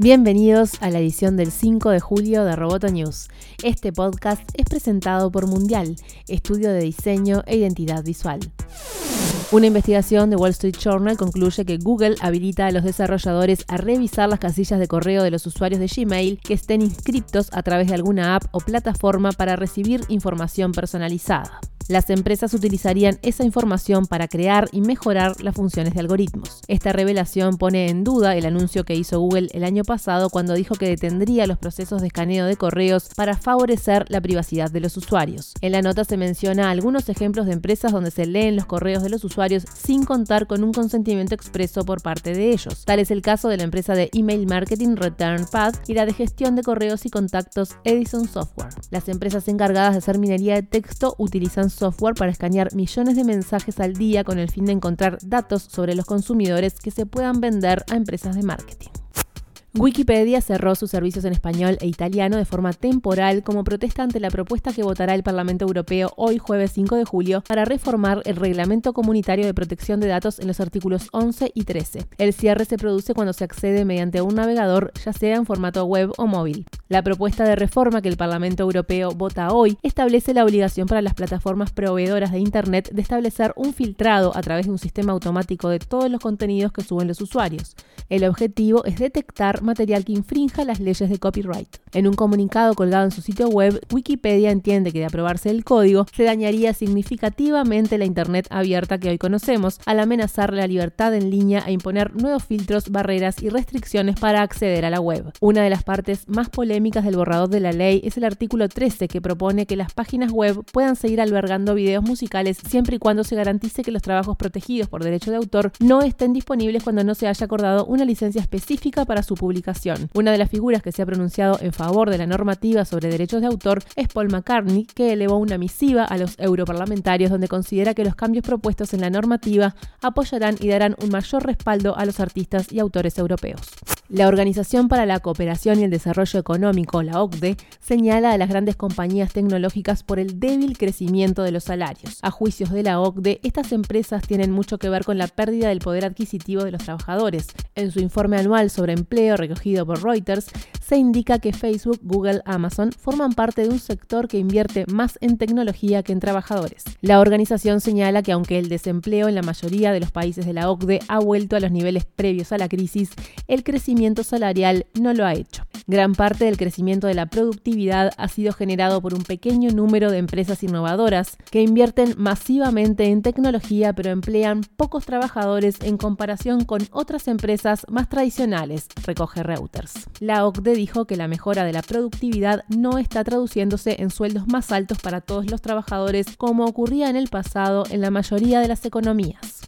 Bienvenidos a la edición del 5 de julio de Roboto News. Este podcast es presentado por Mundial, estudio de diseño e identidad visual. Una investigación de Wall Street Journal concluye que Google habilita a los desarrolladores a revisar las casillas de correo de los usuarios de Gmail que estén inscriptos a través de alguna app o plataforma para recibir información personalizada. Las empresas utilizarían esa información para crear y mejorar las funciones de algoritmos. Esta revelación pone en duda el anuncio que hizo Google el año pasado cuando dijo que detendría los procesos de escaneo de correos para favorecer la privacidad de los usuarios. En la nota se menciona algunos ejemplos de empresas donde se leen los correos de los usuarios sin contar con un consentimiento expreso por parte de ellos. Tal es el caso de la empresa de email marketing Return Path y la de gestión de correos y contactos Edison Software. Las empresas encargadas de hacer minería de texto utilizan software para escanear millones de mensajes al día con el fin de encontrar datos sobre los consumidores que se puedan vender a empresas de marketing. Wikipedia cerró sus servicios en español e italiano de forma temporal como protesta ante la propuesta que votará el Parlamento Europeo hoy jueves 5 de julio para reformar el Reglamento Comunitario de Protección de Datos en los artículos 11 y 13. El cierre se produce cuando se accede mediante un navegador, ya sea en formato web o móvil. La propuesta de reforma que el Parlamento Europeo vota hoy establece la obligación para las plataformas proveedoras de Internet de establecer un filtrado a través de un sistema automático de todos los contenidos que suben los usuarios. El objetivo es detectar material que infrinja las leyes de copyright. En un comunicado colgado en su sitio web, Wikipedia entiende que de aprobarse el código se dañaría significativamente la Internet abierta que hoy conocemos, al amenazar la libertad en línea e imponer nuevos filtros, barreras y restricciones para acceder a la web. Una de las partes más polémicas del borrador de la ley es el artículo 13 que propone que las páginas web puedan seguir albergando videos musicales siempre y cuando se garantice que los trabajos protegidos por derecho de autor no estén disponibles cuando no se haya acordado una licencia específica para su publicación Una de las figuras que se ha pronunciado en favor de la normativa sobre derechos de autor es Paul McCartney, que elevó una misiva a los europarlamentarios donde considera que los cambios propuestos en la normativa apoyarán y darán un mayor respaldo a los artistas y autores europeos. La Organización para la Cooperación y el Desarrollo Económico, la OCDE, señala a las grandes compañías tecnológicas por el débil crecimiento de los salarios. A juicios de la OCDE, estas empresas tienen mucho que ver con la pérdida del poder adquisitivo de los trabajadores. En su informe anual sobre empleo recogido por Reuters, se indica que Facebook, Google, Amazon forman parte de un sector que invierte más en tecnología que en trabajadores. La organización señala que aunque el desempleo en la mayoría de los países de la OCDE ha vuelto a los niveles previos a la crisis, el crecimiento salarial no lo ha hecho. Gran parte del crecimiento de la productividad ha sido generado por un pequeño número de empresas innovadoras que invierten masivamente en tecnología pero emplean pocos trabajadores en comparación con otras empresas más tradicionales, recoge Reuters. La OCDE dijo que la mejora de la productividad no está traduciéndose en sueldos más altos para todos los trabajadores como ocurría en el pasado en la mayoría de las economías.